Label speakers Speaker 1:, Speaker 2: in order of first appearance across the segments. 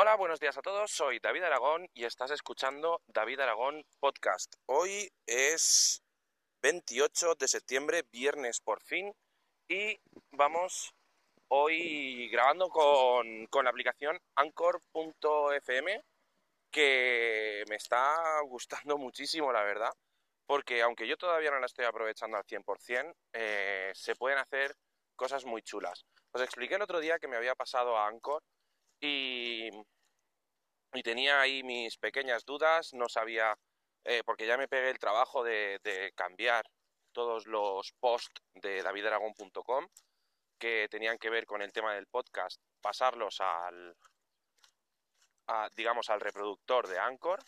Speaker 1: Hola, buenos días a todos. Soy David Aragón y estás escuchando David Aragón Podcast. Hoy es 28 de septiembre, viernes por fin, y vamos hoy grabando con, con la aplicación anchor.fm que me está gustando muchísimo, la verdad, porque aunque yo todavía no la estoy aprovechando al 100%, eh, se pueden hacer cosas muy chulas. Os expliqué el otro día que me había pasado a Anchor y, y tenía ahí mis pequeñas dudas, no sabía, eh, porque ya me pegué el trabajo de, cambiar todos los posts de davidaragón.com que tenían que ver con el tema del podcast, pasarlos al, digamos, al reproductor de Anchor.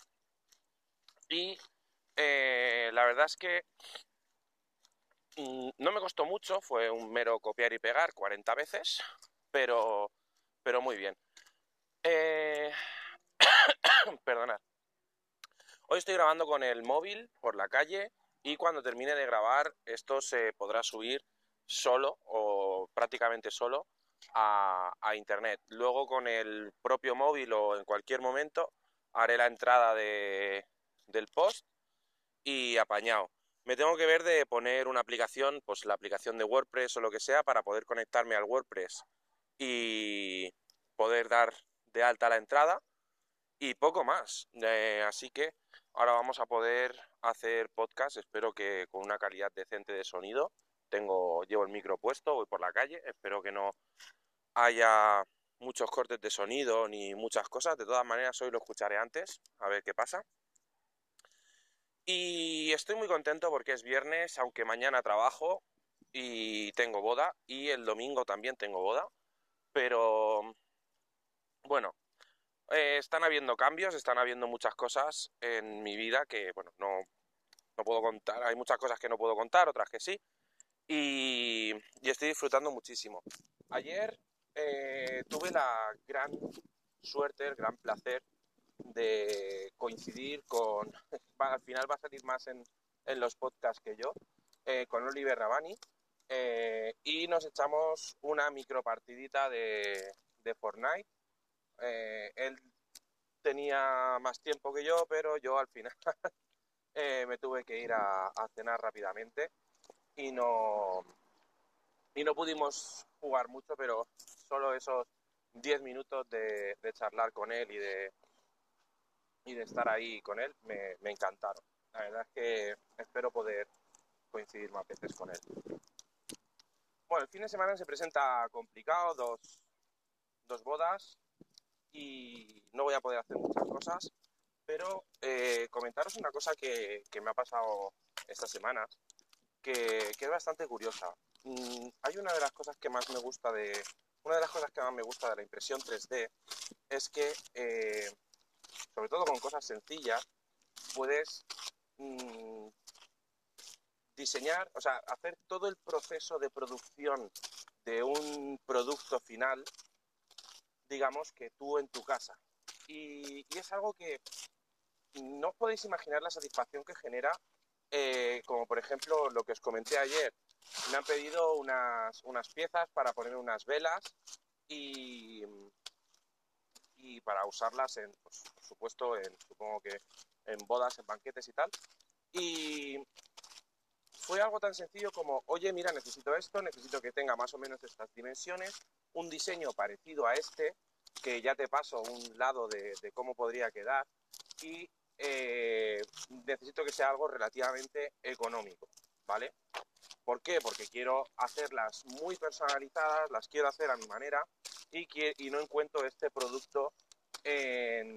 Speaker 1: Y eh, la verdad es que mm, no me costó mucho, fue un mero copiar y pegar 40 veces, pero, pero muy bien. Eh, perdonad. Hoy estoy grabando con el móvil por la calle y cuando termine de grabar esto se podrá subir solo o prácticamente solo a, internet. Luego con el propio móvil o en cualquier momento haré la entrada de, del post y apañado. Me tengo que ver de poner una aplicación, pues la aplicación de WordPress o lo que sea, para poder conectarme al WordPress y poder dar de alta la entrada y poco más. Eh, así que ahora vamos a poder hacer podcast, espero que con una calidad decente de sonido. Tengo, llevo el micro puesto, voy por la calle, espero que no haya muchos cortes de sonido ni muchas cosas. De todas maneras, hoy lo escucharé antes, a ver qué pasa. Y estoy muy contento porque es viernes, aunque mañana trabajo y tengo boda y el domingo también tengo boda. Pero bueno, eh, están habiendo cambios, están habiendo muchas cosas en mi vida que, bueno, no, no puedo contar. Hay muchas cosas que no puedo contar, otras que sí. Y, estoy disfrutando muchísimo. Ayer eh, tuve la gran suerte, el gran placer de coincidir con, al final va a salir más en, los podcasts que yo, eh, con Oliver Rabani, y nos echamos una micropartidita de, de Fortnite. Él tenía más tiempo que yo, pero yo al final me tuve que ir a, cenar rápidamente y no, y no pudimos jugar mucho, pero solo esos 10 minutos de, charlar con él y de, y de estar ahí con él me, encantaron. La verdad es que espero poder coincidir más veces con él. Bueno, el fin de semana se presenta complicado, dos, dos bodas y no voy a poder hacer muchas cosas, pero eh, comentaros una cosa que, me ha pasado esta semana, que, que es bastante curiosa. Mm, hay una de las cosas que más me gusta de, una de las cosas que más me gusta de la impresión 3D es que, eh, sobre todo con cosas sencillas, puedes mm, diseñar, o sea, hacer todo el proceso de producción de un producto final, digamos que tú en tu casa. Y, es algo que no podéis imaginar la satisfacción que genera, eh, como por ejemplo lo que os comenté ayer, me han pedido unas, unas piezas para poner unas velas y, y para usarlas en, por supuesto, en, supongo que en bodas, en banquetes y tal. Y fue algo tan sencillo como, oye, mira, necesito esto, necesito que tenga más o menos estas dimensiones, un diseño parecido a este, que ya te paso un lado de, cómo podría quedar, y eh, necesito que sea algo relativamente económico, ¿vale? ¿Por qué? Porque quiero hacerlas muy personalizadas, las quiero hacer a mi manera y, y no encuentro este producto en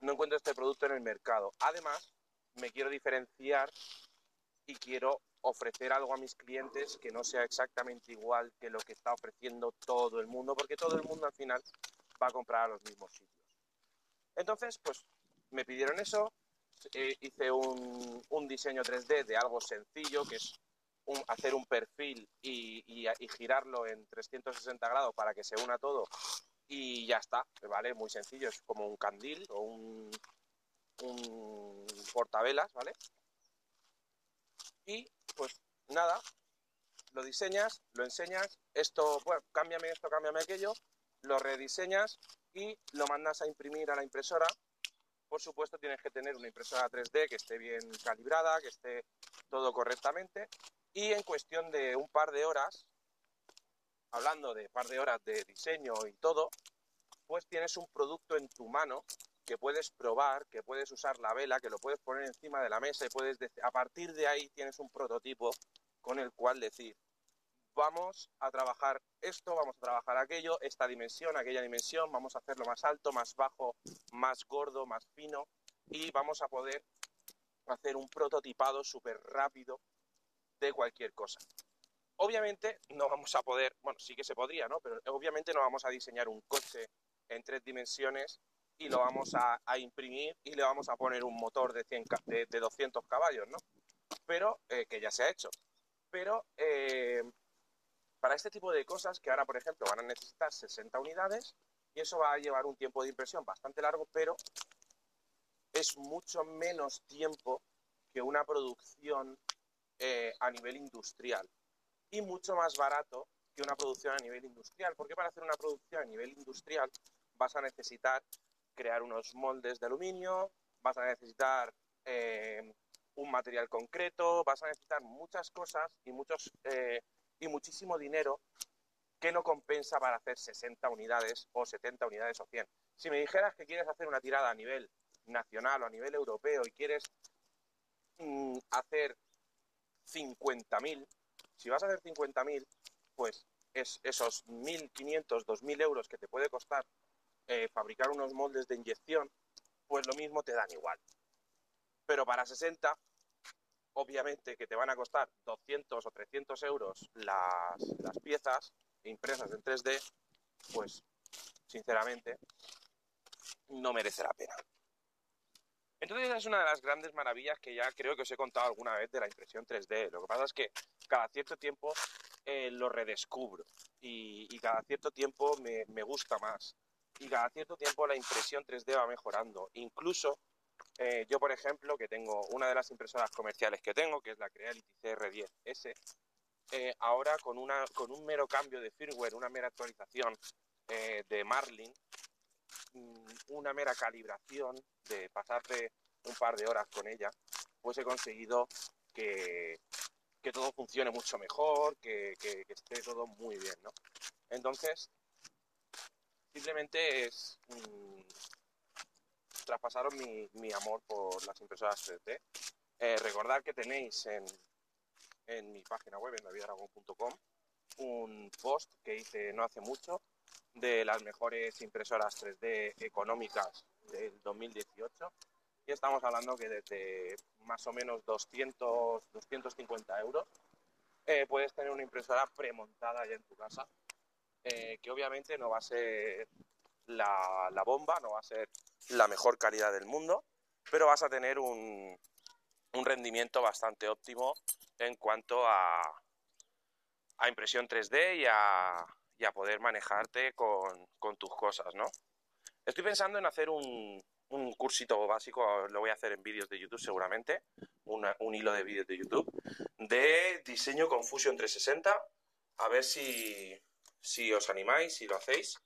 Speaker 1: no encuentro este producto en el mercado. Además, me quiero diferenciar y quiero ofrecer algo a mis clientes que no sea exactamente igual que lo que está ofreciendo todo el mundo, porque todo el mundo al final va a comprar a los mismos sitios. Entonces, pues me pidieron eso, eh, hice un, un, diseño 3D de algo sencillo, que es hacer un perfil y, y, girarlo en 360 grados para que se una todo y ya está, ¿vale? Muy sencillo, es como un candil o un, un portavelas, ¿vale? Y pues nada, lo diseñas, lo enseñas, esto, bueno, cámbiame esto, cámbiame aquello, lo rediseñas y lo mandas a imprimir a la impresora. Por supuesto, tienes que tener una impresora 3D que esté bien calibrada, que esté todo correctamente. Y en cuestión de un par de horas, hablando de par de horas de diseño y todo, pues tienes un producto en tu mano que puedes probar, que puedes usar la vela, que lo puedes poner encima de la mesa y puedes a partir de ahí tienes un prototipo con el cual decir, vamos a trabajar esto, vamos a trabajar aquello, esta dimensión, aquella dimensión, vamos a hacerlo más alto, más bajo, más gordo, más fino y vamos a poder hacer un prototipado súper rápido de cualquier cosa. Obviamente no vamos a poder, bueno, sí que se podría, ¿no? Pero obviamente no vamos a diseñar un coche en tres dimensiones y lo vamos a, imprimir y le vamos a poner un motor de, 100, de, 200 caballos, ¿no? Pero, eh, que ya se ha hecho. Pero eh, para este tipo de cosas, que ahora, por ejemplo, van a necesitar 60 unidades, y eso va a llevar un tiempo de impresión bastante largo, pero es mucho menos tiempo que una producción eh, a nivel industrial y mucho más barato que una producción a nivel industrial. Porque para hacer una producción a nivel industrial vas a necesitar crear unos moldes de aluminio, vas a necesitar eh, un material concreto, vas a necesitar muchas cosas y, muchos, eh, y muchísimo dinero que no compensa para hacer 60 unidades o 70 unidades o 100. Si me dijeras que quieres hacer una tirada a nivel nacional o a nivel europeo y quieres mm, hacer 50.000, si vas a hacer 50.000, pues es esos 1.500, 2.000 euros que te puede costar eh, fabricar unos moldes de inyección, pues lo mismo te dan igual. Pero para 60, obviamente que te van a costar 200 o 300 euros las, las piezas impresas en 3D, pues sinceramente no merece la pena. Entonces esa es una de las grandes maravillas que ya creo que os he contado alguna vez de la impresión 3D. Lo que pasa es que cada cierto tiempo eh, lo redescubro y, cada cierto tiempo me, me, gusta más. Y cada cierto tiempo la impresión 3D va mejorando. Incluso eh, yo, por ejemplo, que tengo una de las impresoras comerciales que tengo, que es la Creality CR10S, eh, ahora con, una, con un mero cambio de firmware, una mera actualización de Marlin, mm, una mera calibración de pasarte un par de horas con ella, pues he conseguido que, que todo funcione mucho mejor, que, esté todo muy bien, ¿no? Entonces, simplemente es mm, traspasaros mi, amor por las impresoras 3D. Eh, recordad que tenéis en, en mi página web, en davidaragón.com, un post que hice no hace mucho de las mejores impresoras 3D económicas del 2018 y estamos hablando que desde más o menos 200, 250 euros eh, puedes tener una impresora premontada ya en tu casa, eh, que obviamente no va a ser la, bomba, no va a ser la mejor calidad del mundo, pero vas a tener un, un rendimiento bastante óptimo en cuanto a, a impresión 3D y a, y a poder manejarte con, con, tus cosas, ¿no? Estoy pensando en hacer un, un cursito básico, lo voy a hacer en vídeos de YouTube seguramente, un hilo de vídeos de YouTube, de diseño con Fusion 360, a ver si, si os animáis, si lo hacéis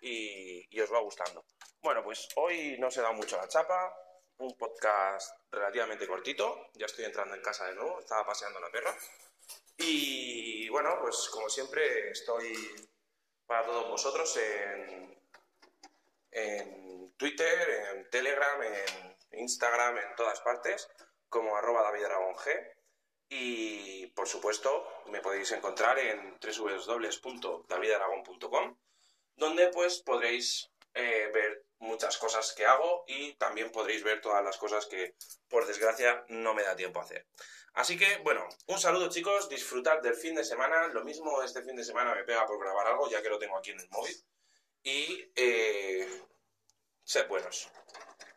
Speaker 1: y, os va gustando. Bueno, pues hoy no se da mucho la chapa, un podcast relativamente cortito, ya estoy entrando en casa de nuevo, estaba paseando la perra. Y bueno, pues como siempre estoy para todos vosotros en, en Twitter, en Telegram, en Instagram, en todas partes, como arroba David. Y por supuesto, me podéis encontrar en www.davidaragón.com, donde pues podréis eh, ver muchas cosas que hago y también podréis ver todas las cosas que por desgracia no me da tiempo a hacer. Así que bueno, un saludo chicos, disfrutad del fin de semana. Lo mismo este fin de semana me pega por grabar algo, ya que lo tengo aquí en el móvil. Y eh, Sed buenos.